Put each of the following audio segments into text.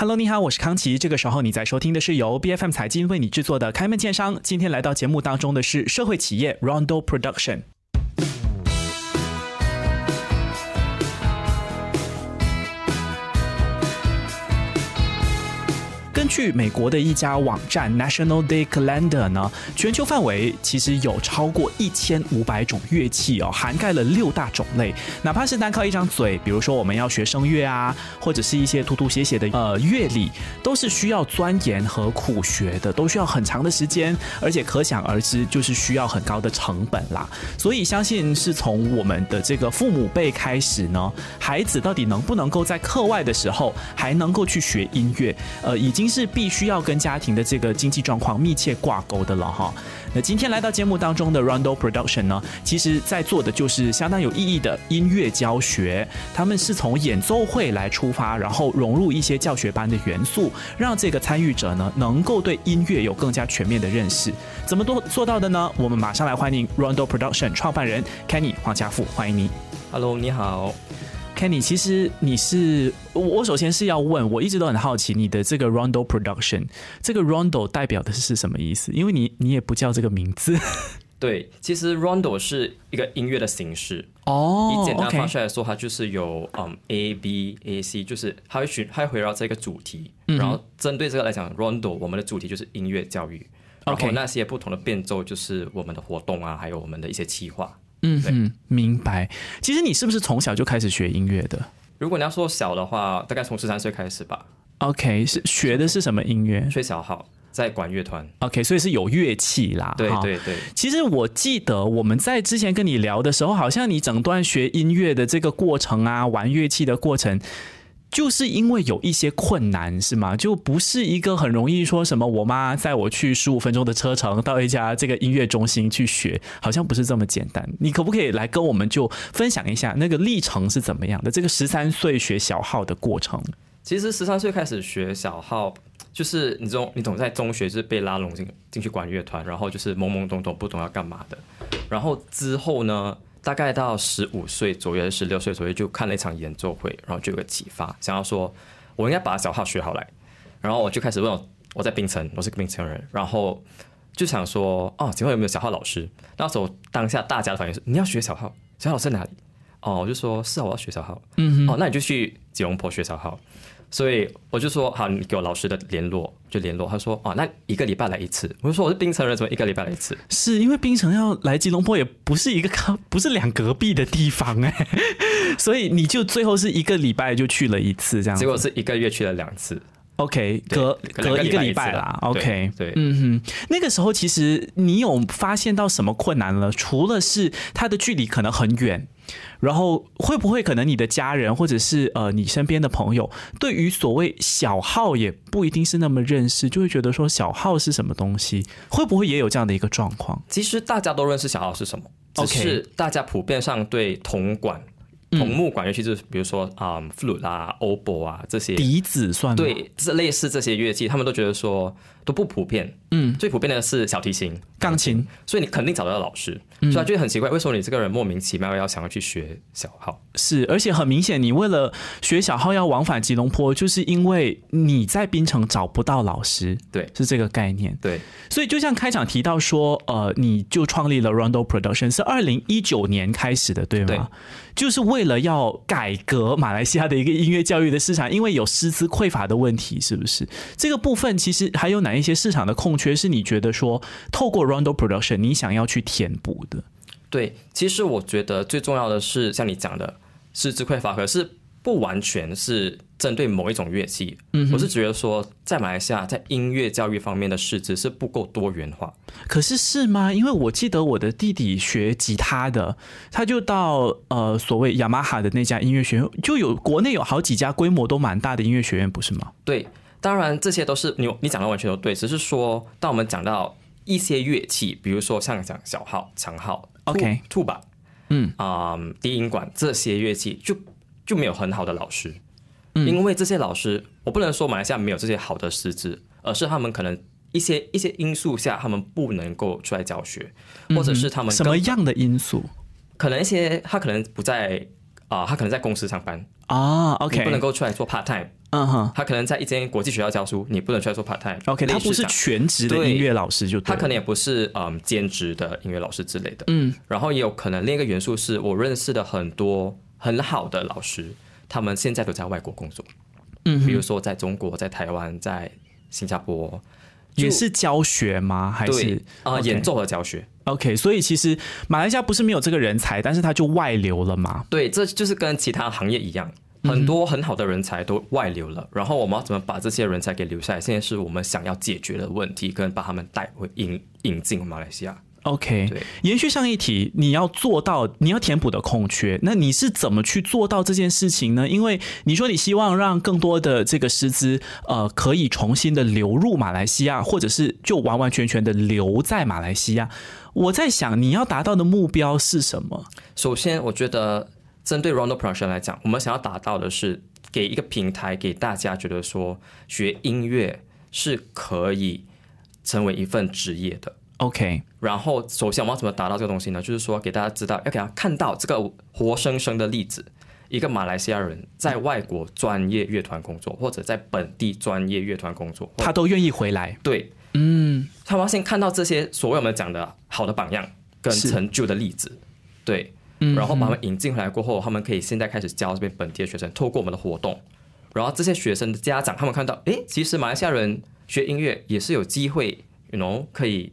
Hello，你好，我是康琪。这个时候你在收听的是由 B F M 财经为你制作的开门见商。今天来到节目当中的是社会企业 Rondo Production。据美国的一家网站 National Day Calendar 呢，全球范围其实有超过一千五百种乐器哦，涵盖了六大种类。哪怕是单靠一张嘴，比如说我们要学声乐啊，或者是一些涂涂写写的呃乐理，都是需要钻研和苦学的，都需要很长的时间，而且可想而知，就是需要很高的成本啦。所以相信是从我们的这个父母辈开始呢，孩子到底能不能够在课外的时候还能够去学音乐，呃，已经。是是必须要跟家庭的这个经济状况密切挂钩的了哈。那今天来到节目当中的 Rondo Production 呢，其实在做的就是相当有意义的音乐教学。他们是从演奏会来出发，然后融入一些教学班的元素，让这个参与者呢能够对音乐有更加全面的认识。怎么做做到的呢？我们马上来欢迎 Rondo Production 创办人 Kenny 黄家富，欢迎你。Hello，你好。Kenny，其实你是我首先是要问，我一直都很好奇你的这个 Rondo Production，这个 Rondo 代表的是什么意思？因为你你也不叫这个名字。对，其实 Rondo 是一个音乐的形式哦。以简单方式来说，它就是有嗯 A B A C，就是它会循它会围绕这个主题，然后针对这个来讲，Rondo 我们的主题就是音乐教育。然后那些不同的变奏就是我们的活动啊，还有我们的一些企划。嗯嗯，明白。其实你是不是从小就开始学音乐的？如果你要说小的话，大概从十三岁开始吧。OK，是学的是什么音乐？吹小号，在管乐团。OK，所以是有乐器啦。对对对。其实我记得我们在之前跟你聊的时候，好像你整段学音乐的这个过程啊，玩乐器的过程。就是因为有一些困难，是吗？就不是一个很容易说什么，我妈载我去十五分钟的车程到一家这个音乐中心去学，好像不是这么简单。你可不可以来跟我们就分享一下那个历程是怎么样的？这个十三岁学小号的过程。其实十三岁开始学小号，就是你总你总在中学是被拉拢进进去管乐团，然后就是懵懵懂懂不懂要干嘛的。然后之后呢？大概到十五岁左右，十六岁左右就看了一场演奏会，然后就有个启发，想要说，我应该把小号学好来。然后我就开始问我，我在槟城，我是个槟城人，然后就想说，哦，请问有没有小号老师？那时候当下大家的反应是，你要学小号，小号在哪里？哦，我就说，是啊，我要学小号。嗯，哦，那你就去吉隆坡学小号。所以我就说好，你给我老师的联络就联络。他说哦，那一个礼拜来一次。我就说我是冰城人，怎么一个礼拜来一次？是因为冰城要来吉隆坡也不是一个靠，不是两隔壁的地方哎，所以你就最后是一个礼拜就去了一次这样。结果是一个月去了两次。OK，隔隔一个礼拜啦。OK，对，嗯哼，那个时候其实你有发现到什么困难了？除了是它的距离可能很远。然后会不会可能你的家人或者是呃你身边的朋友对于所谓小号也不一定是那么认识，就会觉得说小号是什么东西？会不会也有这样的一个状况？其实大家都认识小号是什么，只是大家普遍上对铜管。铜木管乐器就是比如说啊，flute 啊，oboe 啊这些笛子算对，这类似这些乐器，他们都觉得说都不普遍。嗯，最普遍的是小提琴、钢琴，所以你肯定找得到老师。嗯所以他觉得很奇怪，为什么你这个人莫名其妙要想要去学小号？是，而且很明显，你为了学小号要往返吉隆坡，就是因为你在槟城找不到老师。对，是这个概念。对，所以就像开场提到说，呃，你就创立了 Rondo Production，是二零一九年开始的，对吗？就是为了要改革马来西亚的一个音乐教育的市场，因为有师资匮乏的问题，是不是？这个部分其实还有哪一些市场的空缺是你觉得说透过 Rondo Production 你想要去填补的？对，其实我觉得最重要的是像你讲的师资匮乏，可是不完全是。针对某一种乐器，嗯我是觉得说，在马来西亚在音乐教育方面的师资是不够多元化。可是是吗？因为我记得我的弟弟学吉他的，他就到呃所谓雅马哈的那家音乐学院，就有国内有好几家规模都蛮大的音乐学院，不是吗？对，当然这些都是你你讲的完全都对，只是说当我们讲到一些乐器，比如说像讲小号、长号，OK，兔吧，嗯啊低音管这些乐器，就就没有很好的老师。因为这些老师，我不能说马来西亚没有这些好的师资，而是他们可能一些一些因素下，他们不能够出来教学，或者是他们什么样的因素？可能一些他可能不在啊，他可能在公司上班啊，OK，不能够出来做 part time，嗯哼他可能在一间国际学校教书，你不能出来做 part time。，OK，他不是全职的音乐老师就他可能也不是嗯兼职的音乐老师之类的。嗯然后也有可能另一个元素是我认识的很多很好的老师，他们现在都在外国工作，嗯，比如说在中国、在台湾、在新加坡，也是教学吗？还是啊、演奏和教学。OK？所以其实马来西亚不是没有这个人才，但是他就外流了嘛。对，这就是跟其他行业一样，嗯很多很好的人才都外流了。然后我们要怎么把这些人才给留下来？现在是我们想要解决的问题，跟把他们带回引引进马来西亚。OK，对延续上一题，你要做到，你要填补的空缺，那你是怎么去做到这件事情呢？因为你说你希望让更多的这个师资，呃，可以重新的流入马来西亚，或者是就完完全全的留在马来西亚。我在想，你要达到的目标是什么？首先，我觉得针对 Rondo Production 来讲，我们想要达到的是给一个平台，给大家觉得说学音乐是可以成为一份职业的。OK，然后，首先我们要怎么达到这个东西呢？就是说，给大家知道，要给他看到这个活生生的例子，一个马来西亚人在外国专业乐团工作，或者在本地专业乐团工作，他都愿意回来。对，嗯，他们要先看到这些所谓我们讲的好的榜样跟成就的例子，对，嗯然后把他们引进回来过后，他们可以现在开始教这边本地的学生，透过我们的活动，然后这些学生的家长，他们看到，诶，其实马来西亚人学音乐也是有机会，you know，可以，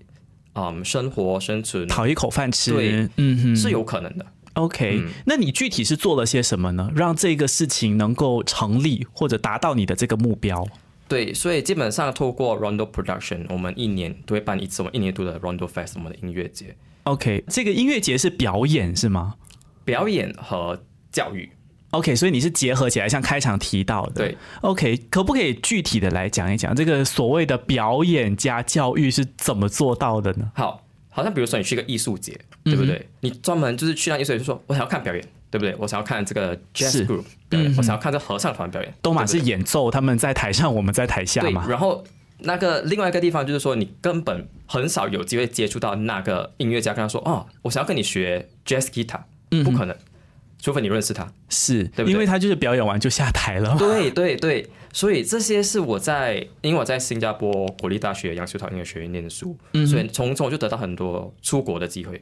嗯，生活生存讨一口饭吃。对嗯哼，是有可能的。OK，、嗯那你具体是做了些什么呢？让这个事情能够成立，或者达到你的这个目标？对，所以基本上透过 Rondo Production，我们一年都会办一次我们一年一度的 Rondo Fest，我们的音乐节 OK，这个音乐节是表演是吗表演和教育。？OK，所以你是结合起来，像开场提到的。对，OK，可不可以具体的来讲一讲这个所谓的表演加教育是怎么做到的呢？好，好像比如说你去一个艺术节，对不嗯对？你专门就是去那艺术节，就说我想要看表演，对不对？我想要看这个 jazz group 表演，嗯我想要看这合唱团表演，都嘛是演奏，他们在台上，我们在台下，嘛。然后那个另外一个地方就是说，你根本很少有机会接触到那个音乐家，跟他说哦，我想要跟你学 jazz guitar，不可能，除非你认识他。是，对不对？因为他就是表演完就下台了。对对对，所以这些是我在，因为我在新加坡国立大学杨秀涛音乐学院念书，所以从中就得到很多出国的机会，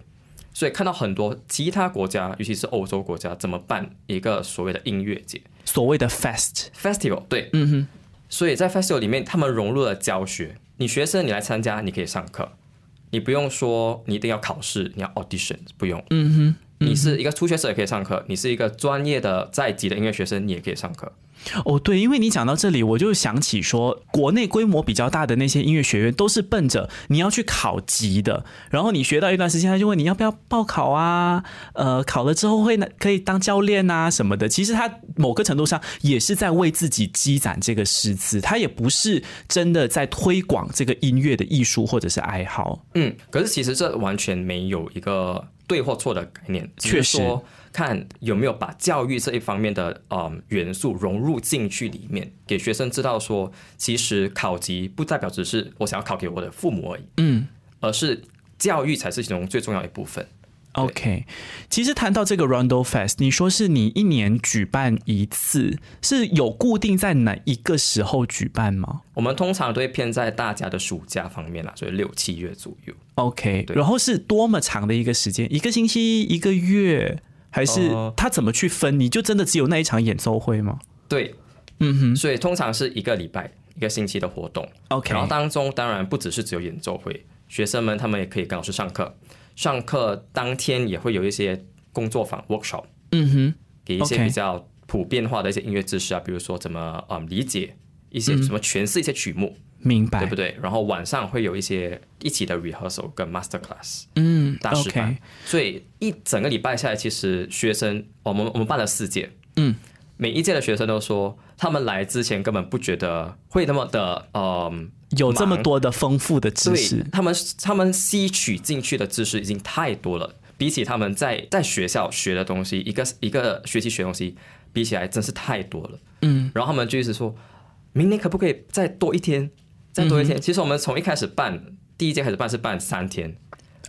所以看到很多其他国家，尤其是欧洲国家怎么办一个所谓的音乐节？所谓的 fest，festival，对，嗯哼，所以在 festival 里面，他们融入了教学，你学生你来参加，你可以上课，你不用说你一定要考试，你要 audition，不用，嗯哼。你是一个初学者也可以上课，你是一个专业的在籍的音乐学生，你也可以上课。哦，对，因为你讲到这里，我就想起说，国内规模比较大的那些音乐学院，都是奔着你要去考级的，然后你学到一段时间，他就问你要不要报考啊，呃，考了之后会可以当教练啊什么的。其实他某个程度上也是在为自己积攒这个师资，他也不是真的在推广这个音乐的艺术或者是爱好。嗯，可是其实这完全没有一个对或错的概念，确实说看有没有把教育这一方面的嗯元素融入进去里面，给学生知道说，其实考级不代表只是我想要考给我的父母而已，嗯。而是教育才是其中最重要一部分。OK，其实谈到这个 Rondo Fest，你说是你一年举办一次，是有固定在哪一个时候举办吗我们通常都会偏在大家的暑假方面啦，所以六七月左右。？OK，然后是多么长的一个时间？一个星期、一个月，还是呃他怎么去分？你就真的只有那一场演奏会吗？对，嗯哼。所以通常是一个礼拜、一个星期的活动。，OK，然后当中当然不只是只有演奏会，学生们他们也可以跟老师上课，上课当天也会有一些工作坊 workshop，嗯哼，给一些比较普遍化的一些音乐知识啊，比如说怎么嗯理解一些什么诠释一些曲目，明白，对不对？然后晚上会有一些一起的 rehearsal 跟 master class 嗯大师班所以一整个礼拜下来，其实学生我们我们办了四届，嗯，每一届的学生都说，他们来之前根本不觉得会那么的嗯。有这么多的丰富的知识，他们，他们吸取进去的知识已经太多了，比起他们在在学校学的东西，一个一个学期学东西比起来，真是太多了。嗯，然后他们就一直说，明年可不可以再多一天，再多一天？其实我们从一开始办第一届开始办是办三天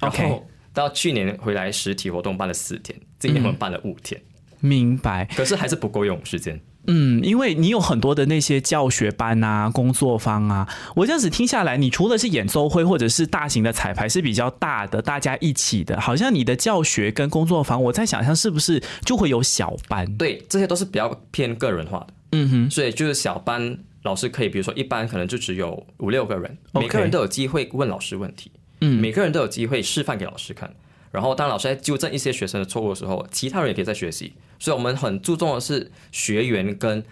OK 然后到去年回来实体活动办了四天，今年我们办了五天，明白。可是还是不够用时间。嗯，因为你有很多的那些教学班啊、工作坊啊，我这样子听下来，你除了是演奏会或者是大型的彩排是比较大的，大家一起的，好像你的教学跟工作坊，我在想象是不是就会有小班？对，这些都是比较偏个人化的。嗯哼，所以就是小班老师可以，比如说一般可能就只有五六个人每个人都有机会问老师问题，嗯每个人都有机会示范给老师看。然后当老师在纠正一些学生的错误的时候，其他人也可以在学习。所以我们很注重的是学员跟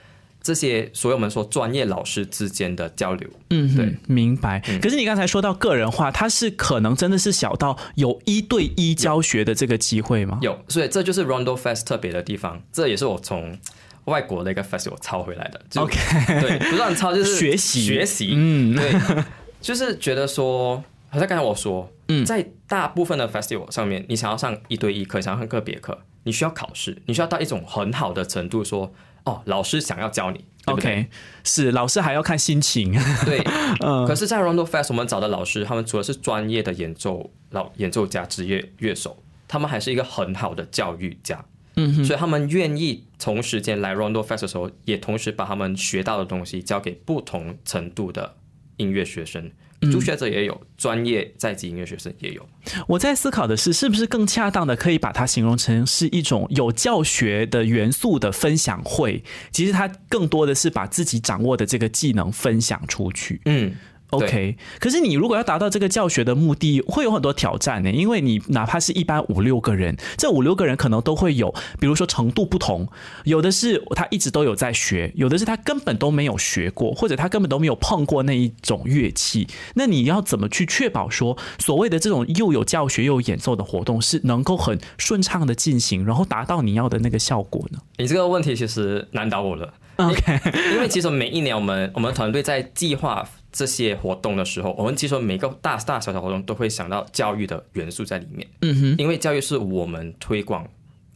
这些所有我们说专业老师之间的交流。嗯哼，对明白。可是你刚才说到个人化，它是可能真的是小到有一对一教学的这个机会吗？有，所以这就是 Rondo Fest 特别的地方，这也是我从外国的一个 festival 抄回来的。就 OK 对，不断抄就是 学习学习，嗯对，就是觉得说，好像刚才我说，嗯在大部分的 festival 上面，你想要上一对一课，想要上个别课，你需要考试，你需要到一种很好的程度说，哦，老师想要教你。对对 OK，是老师还要看心情。对，嗯可是，在 Rondo Fest 我们找的老师，他们除了是专业的演奏老演奏家、职业乐手，他们还是一个很好的教育家。嗯，所以他们愿意同时间来 Rondo Fest 的时候，也同时把他们学到的东西交给不同程度的音乐学生，嗯初学者也有，专业在籍音乐学生也有。我在思考的是，是不是更恰当的可以把它形容成是一种有教学的元素的分享会？其实它更多的是把自己掌握的这个技能分享出去。嗯，OK，可是你如果要达到这个教学的目的，会有很多挑战呢。因为你哪怕是一般五六个人，这五六个人可能都会有，比如说程度不同，有的是他一直都有在学，有的是他根本都没有学过，或者他根本都没有碰过那一种乐器。那你要怎么去确保说，所谓的这种又有教学又有演奏的活动是能够很顺畅的进行，然后达到你要的那个效果呢你这个问题其实难倒我了。？OK，因为其实每一年我们我们团队在计划这些活动的时候，我们其实每个大大小小活动都会想到教育的元素在里面。嗯哼，因为教育是我们推广，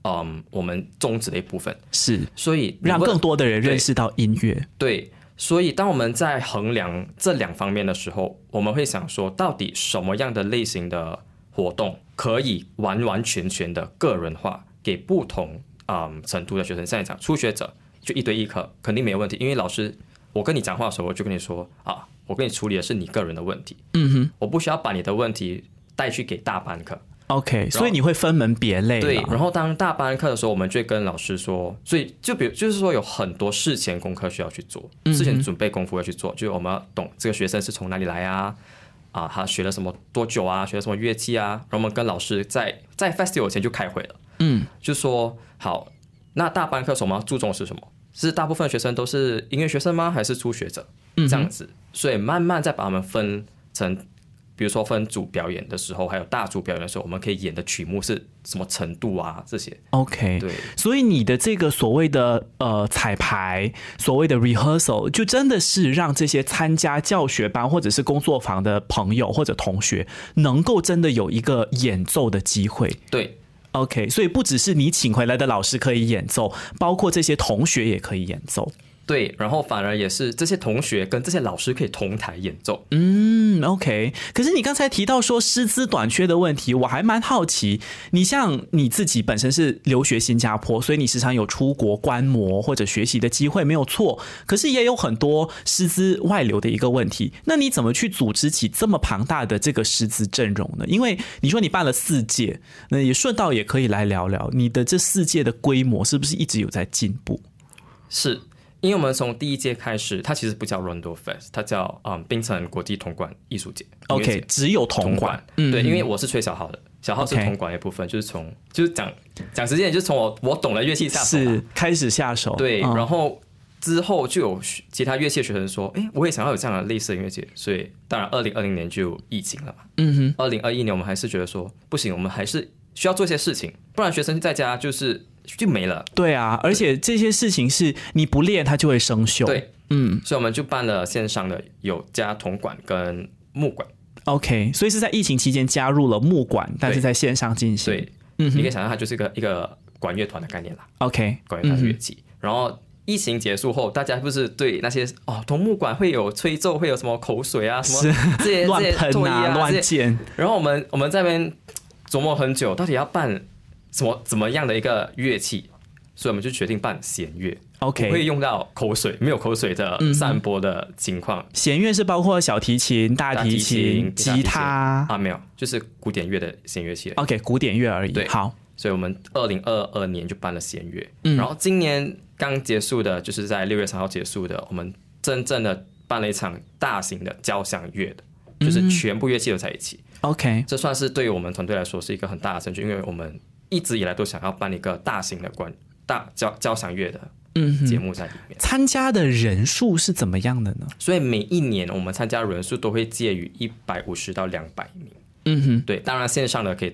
嗯，我们宗旨的一部分，是所以让更多的人认识到音乐。对，所以当我们在衡量这两方面的时候，我们会想说，到底什么样的类型的活动可以完完全全的个人化，给不同嗯程度的学生。像你讲，初学者就一对一课肯定没有问题，因为老师我跟你讲话的时候，我就跟你说啊，我跟你处理的是你个人的问题，嗯哼。我不需要把你的问题带去给大班课。OK，所以你会分门别类对，然后当大班课的时候，我们就会跟老师说，所以就比如就是说有很多事前功课需要去做，事前准备功夫要去做，就是我们要懂这个学生是从哪里来啊，啊，他学了什么多久啊，学了什么乐器啊，然后我们跟老师在在 festival 前就开会了，嗯，就说好，那大班课我们要注重的是什么？是大部分学生都是音乐学生吗？还是初学者？嗯这样子，所以慢慢再把他们分成，比如说分组表演的时候，还有大组表演的时候，我们可以演的曲目是什么程度啊？这些，OK，对，所以你的这个所谓的呃彩排，所谓的 rehearsal，就真的是让这些参加教学班或者是工作坊的朋友或者同学，能够真的有一个演奏的机会。对，OK，所以不只是你请回来的老师可以演奏，包括这些同学也可以演奏。对，然后反而也是这些同学跟这些老师可以同台演奏。嗯，OK。可是你刚才提到说师资短缺的问题，我还蛮好奇。你像你自己本身是留学新加坡，所以你时常有出国观摩或者学习的机会，没有错。可是也有很多师资外流的一个问题。那你怎么去组织起这么庞大的这个师资阵容呢？因为你说你办了四届，那也顺道也可以来聊聊你的这四届的规模是不是一直有在进步？是因为我们从第一届开始，它其实不叫 Rondo Fest，它叫嗯槟城国际铜管艺术节。节。OK，只有铜铜管。嗯，，对，因为我是吹小号的，小号是铜管的一部分，就是从就是讲讲直接点，就是从我我懂的乐器下是开始下手，对，嗯。然后之后就有其他乐器的学生说，哎，我也想要有这样的类似的音乐节，所以当然二零二零年就有疫情了嘛，嗯哼。二零二一年我们还是觉得说不行，我们还是需要做一些事情，不然学生在家就是就没了。对啊，而且这些事情是你不练它就会生锈。对，嗯。所以我们就办了线上的，有加铜管跟木管。，OK，所以是在疫情期间加入了木管，但是在线上进行。对，嗯你可以想象它就是一个一个管乐团的概念啦，，OK，管乐团的乐器。然后疫情结束后，大家不是对那些哦铜木管会有吹奏，会有什么口水啊，什么这些乱喷啊，啊，乱溅，然后我们我们在那边琢磨很久，到底要办什么怎么样的一个乐器，所以我们就决定办弦乐。OK，会用到口水，没有口水的散播的情况。弦乐是包括小提琴、大提大提琴吉他。啊，没有，就是古典乐的弦乐器。OK，古典乐而已。对好，所以我们二零二二年就办了弦乐，嗯然后今年刚结束的，就是在六月三号结束的，我们真正的办了一场大型的交响乐的，就是全部乐器都在一起。OK，这算是对于我们团队来说是一个很大的成就，因为我们一直以来都想要办一个大型的关大交交响乐的嗯，节目在里面，参加的人数是怎么样的呢？所以每一年我们参加人数都会介于一百五十到两百名。嗯哼，对，当然线上的可以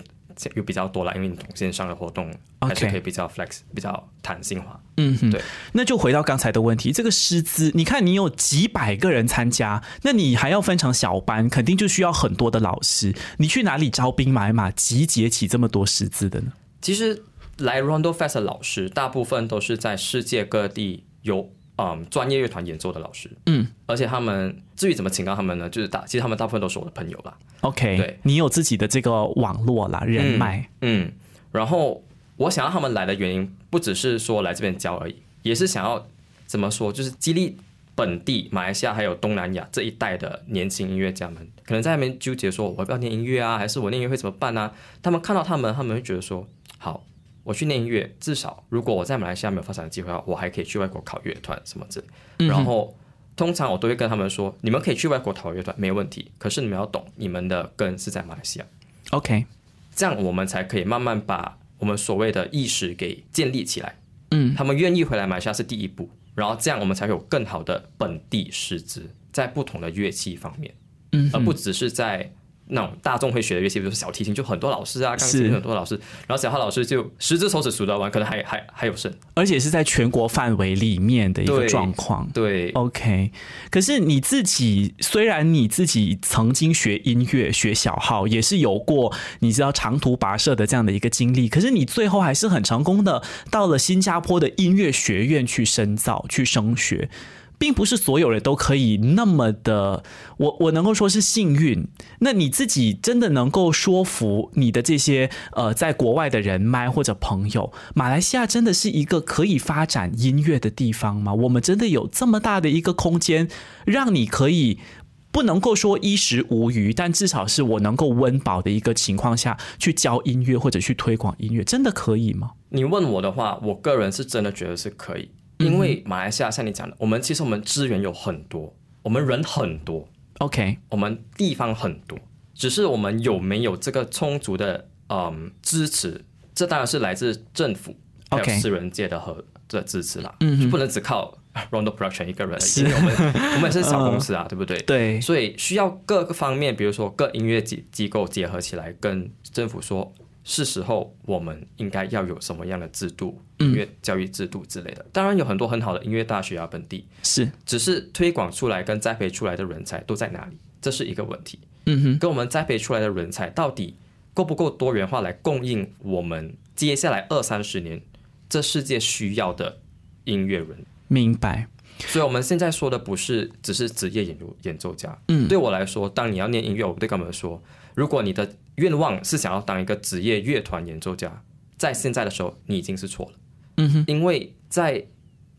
又比较多了，因为你懂线上的活动还是可以比较 flex，比较弹性化。嗯哼，对。那就回到刚才的问题，这个师资，你看你有几百个人参加，那你还要分成小班，肯定就需要很多的老师。你去哪里招兵买马，集结起这么多师资的呢？其实来 Rondo Fest 的老师，大部分都是在世界各地有嗯专业乐团演奏的老师，嗯，而且他们至于怎么请到他们呢？就是大，其实他们大部分都是我的朋友啦，OK，对。你有自己的这个网络啦，人脉。嗯，然后我想要他们来的原因，不只是说来这边教而已，也是想要怎么说，就是激励本地马来西亚还有东南亚这一代的年轻音乐家们，可能在那边纠结说，我要不要念音乐啊，还是我念音乐会怎么办呢、他们看到他们，他们会觉得说，好。我去念音乐，至少如果我在马来西亚没有发展的机会的话，我还可以去外国考乐团什么之类。然后通常我都会跟他们说，你们可以去外国考乐团没有问题，可是你们要懂，你们的根是在马来西亚。OK，这样我们才可以慢慢把我们所谓的意识给建立起来。嗯，他们愿意回来马来西亚是第一步，然后这样我们才有更好的本地师资，在不同的乐器方面，嗯而不只是在那种大众会学的乐器，比如说小提琴就很多老师啊，钢是琴很多老师，然后小号老师就十只手指数得完，可能还还还有剩。而且是在全国范围里面的一个状况。对，OK，可是你自己虽然你自己曾经学音乐、学小号，也是有过你知道长途跋涉的这样的一个经历，可是你最后还是很成功的到了新加坡的音乐学院去深造、去升学。并不是所有人都可以那么的，我我能够说是幸运。那你自己真的能够说服你的这些呃在国外的人脉或者朋友，马来西亚真的是一个可以发展音乐的地方吗？我们真的有这么大的一个空间，让你可以不能够说衣食无余，但至少是我能够温饱的一个情况下去教音乐或者去推广音乐，真的可以吗？你问我的话，我个人是真的觉得是可以，因为马来西亚像你讲的，我们其实我们资源有很多，我们人很多，OK，我们地方很多，只是我们有没有这个充足的嗯支持，这当然是来自政府还 OK 有私人界的和的支持啦，嗯不能只靠 Rondo Production 一个人而我们 我们也是小公司啊，对不对？对，所以需要各个方面，比如说各音乐机机构结合起来，跟政府说，是时候我们应该要有什么样的制度，音乐教育制度之类的。当然有很多很好的音乐大学啊，本地，是，只是推广出来跟栽培出来的人才都在哪里，这是一个问题。嗯哼，跟我们栽培出来的人才到底够不够多元化来供应我们接下来二三十年这世界需要的音乐人？明白。所以我们现在说的不是只是职业演奏演奏家。嗯对我来说，当你要念音乐，我对他们说，如果你的愿望是想要当一个职业乐团演奏家，在现在的时候，你已经是错了。嗯哼，因为在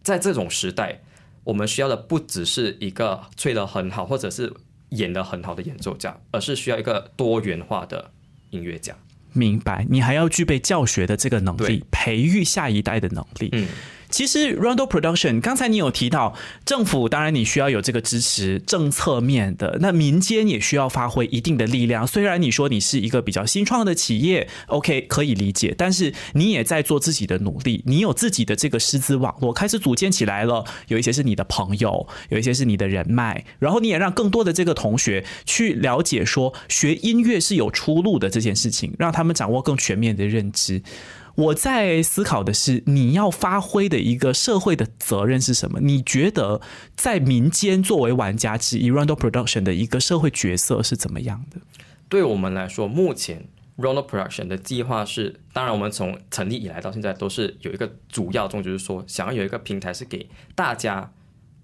在这种时代，我们需要的不只是一个吹得很好或者是演得很好的演奏家，而是需要一个多元化的音乐家。明白，你还要具备教学的这个能力，培育下一代的能力。嗯，其实 Rondo Production，刚才你有提到政府，当然你需要有这个支持政策面的，那民间也需要发挥一定的力量。虽然你说你是一个比较新创的企业，OK 可以理解，但是你也在做自己的努力，你有自己的这个师资网络开始组建起来了，有一些是你的朋友，有一些是你的人脉，然后你也让更多的这个同学去了解说学音乐是有出路的这件事情，让他们掌握更全面的认知。我在思考的是，你要发挥的一个社会的责任是什么？你觉得在民间作为玩家之一，Rondo Production 的一个社会角色是怎么样的？对我们来说，目前 Rondo Production 的计划是，当然我们从成立以来到现在都是有一个主要宗旨，就是说想要有一个平台是给大家，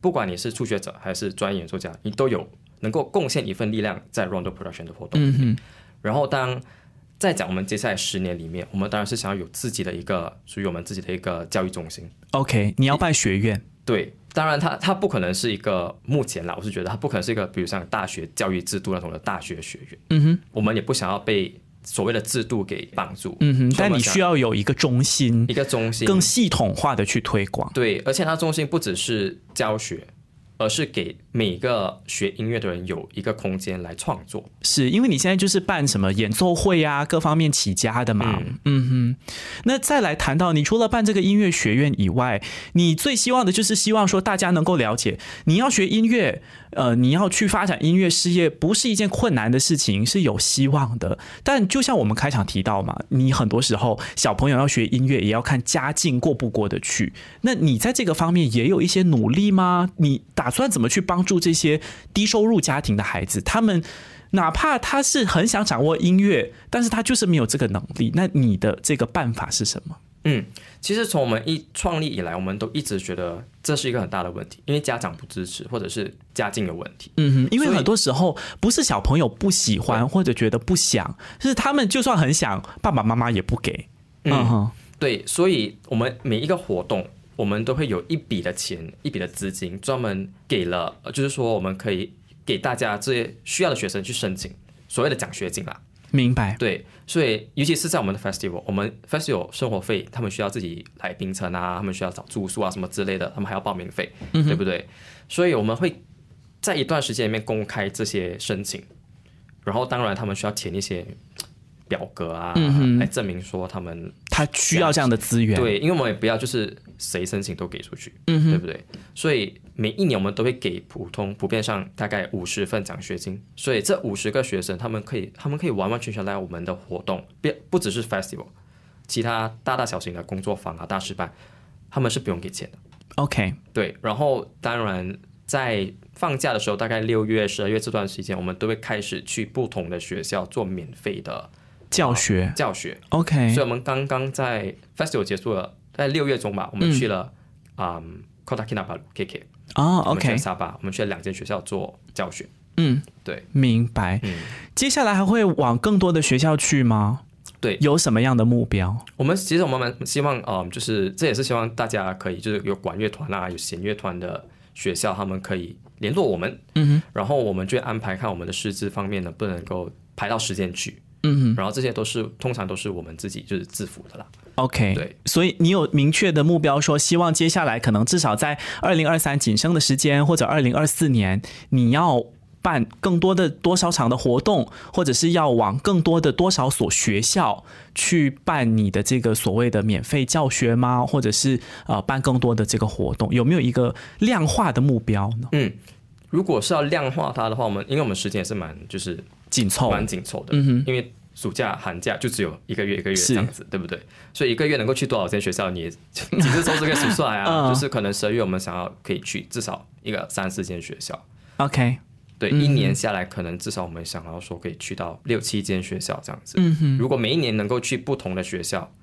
不管你是初学者还是专业演奏家，你都有能够贡献一份力量在 Rondo Production 的活动。嗯哼，然后当再讲我们接下来十年里面，我们当然是想要有自己的一个属于我们自己的一个教育中心。OK，你要办学院，对，当然它它不可能是一个目前啦，我是觉得它不可能是一个，比如像大学教育制度那种的大学学院。嗯哼，我们也不想要被所谓的制度给绑住。嗯哼，但你需要有一个中心一，个中心更系统化的去推广。对，而且它中心不只是教学，而是给每个学音乐的人有一个空间来创作。是因为你现在就是办什么演奏会啊，各方面起家的嘛。嗯哼，那再来谈到你除了办这个音乐学院以外，你最希望的就是希望说大家能够了解，你要学音乐，呃，你要去发展音乐事业，不是一件困难的事情，是有希望的。但就像我们开场提到嘛，你很多时候小朋友要学音乐，也要看家境过不过得去。那你在这个方面也有一些努力吗？你打算怎么去帮助这些低收入家庭的孩子？他们哪怕他是很想掌握音乐，但是他就是没有这个能力。那你的这个办法是什么？嗯，其实从我们一创立以来，我们都一直觉得这是一个很大的问题，因为家长不支持，或者是家境有问题。嗯哼，因为很多时候不是小朋友不喜欢或者觉得不想，是他们就算很想，爸爸妈妈也不给。嗯哼，对，所以我们每一个活动，我们都会有一笔的钱、一笔的资金，专门给了，呃就是说我们可以给大家这些需要的学生去申请所谓的奖学金啦。明白。对，所以尤其是在我们的 festival，我们 festival 生活费，他们需要自己来槟城啊，他们需要找住宿啊什么之类的，他们还要报名费，对不对？所以我们会在一段时间里面公开这些申请，然后当然他们需要填一些表格啊，来证明说他们他需要这样的资源。，对，因为我们也不要就是谁申请都给出去，嗯对不对？所以每一年我们都会给普通普遍上大概五十份奖学金，所以这五十个学生他们可以他们可以完完全全来我们的活动，不不只是 festival，其他大大小型的工作坊啊、大师班，他们是不用给钱的。OK，对，然后当然在放假的时候，大概六月、十二月这段时间，我们都会开始去不同的学校做免费的教学。教学。OK，所以我们刚刚在 festival 结束了，在六月中吧，我们去了啊、嗯 Kota Kinabalu KK，哦我们去了，OK，沙巴，我们去了两间学校做教学。嗯，对，明白。嗯，接下来还会往更多的学校去吗？对有什么样的目标？我们其实我们蛮希望，嗯，就是这也是希望大家可以就是有管乐团啊，有弦乐团的学校，他们可以联络我们，嗯哼，然后我们就安排看我们的师资方面能不能够排到时间去，嗯哼然后这些都是通常都是我们自己就是自付的啦。，OK，对，所以你有明确的目标，说希望接下来可能至少在二零二三仅剩的时间，或者二零二四年，你要办更多的多少场的活动，或者是要往更多的多少所学校去办你的这个所谓的免费教学吗？或者是呃办更多的这个活动，有没有一个量化的目标呢？嗯，如果是要量化它的话，我们因为我们时间也是蛮就是紧凑，蛮紧凑的，嗯哼。因为暑假、寒假就只有一个月一个月这样子，对不对？所以一个月能够去多少间学校，你也几只手指可以数出来啊。嗯。就是可能十二月我们想要可以去至少一个三四间学校，OK，对，嗯。一年下来可能至少我们想要说可以去到六七间学校这样子。嗯哼，如果每一年能够去不同的学校，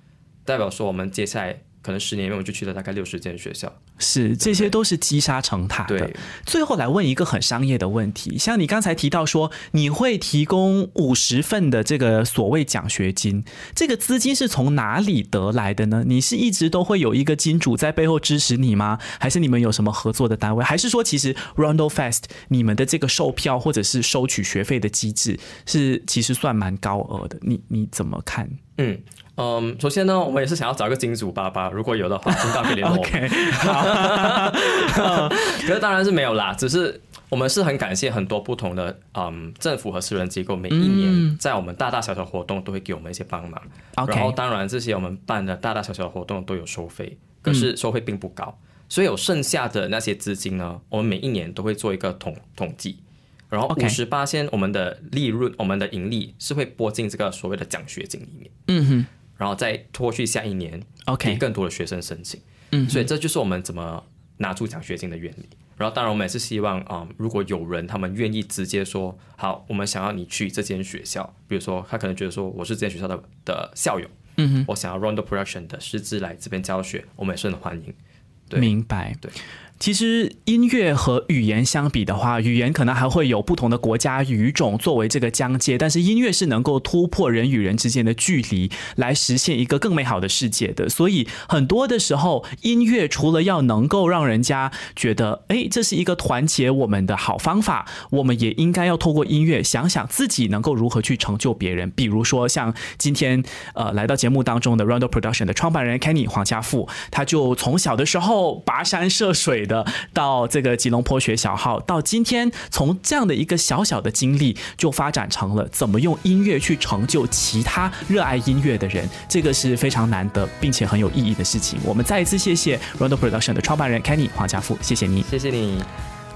代表说我们接下来可能十年里面我就去了大概六十间学校。是这些都是积沙成塔的。对，最后来问一个很商业的问题，像你刚才提到说你会提供五十份的这个所谓奖学金，这个资金是从哪里得来的呢？你是一直都会有一个金主在背后支持你吗？还是你们有什么合作的单位？还是说其实 Rondo Fest 你们的这个售票或者是收取学费的机制是其实算蛮高额的？你你怎么看嗯嗯，首先呢，我们也是想要找一个金主爸爸，如果有的话，请大家可以联络我们。？OK，好，可是当然是没有啦，只是我们是很感谢很多不同的嗯政府和私人机构，每一年在我们大大小小活动都会给我们一些帮忙。OK 然后当然这些我们办的大大小小的活动都有收费，可是收费并不高，所以有剩下的那些资金呢，我们每一年都会做一个统统计。然后五十八先我们的利润，我们的盈利是会拨进这个所谓的奖学金里面，嗯哼然后再拖去下一年给，OK，更多的学生申请。嗯所以这就是我们怎么拿出奖学金的原理。然后当然我们也是希望啊、嗯如果有人他们愿意直接说好，我们想要你去这间学校，比如说他可能觉得说我是这间学校的的校友，嗯哼。我想要 Rondo Production 的师资来这边教学，我们也是很欢迎。对明白。对，其实音乐和语言相比的话，语言可能还会有不同的国家语种作为这个疆界，但是音乐是能够突破人与人之间的距离，来实现一个更美好的世界的。所以很多的时候，音乐除了要能够让人家觉得，哎，这是一个团结我们的好方法，我们也应该要透过音乐想想自己能够如何去成就别人。比如说像今天呃来到节目当中的 Rondo Production 的创办人 Kenny 黄家富，他就从小的时候跋山涉水的到这个吉隆坡学小号，到今天从这样的一个小小的经历，就发展成了怎么用音乐去成就其他热爱音乐的人，这个是非常难得并且很有意义的事情。我们再一次谢谢 Rondo Production 的创办人 Kenny 黄家富，谢谢你，谢谢你。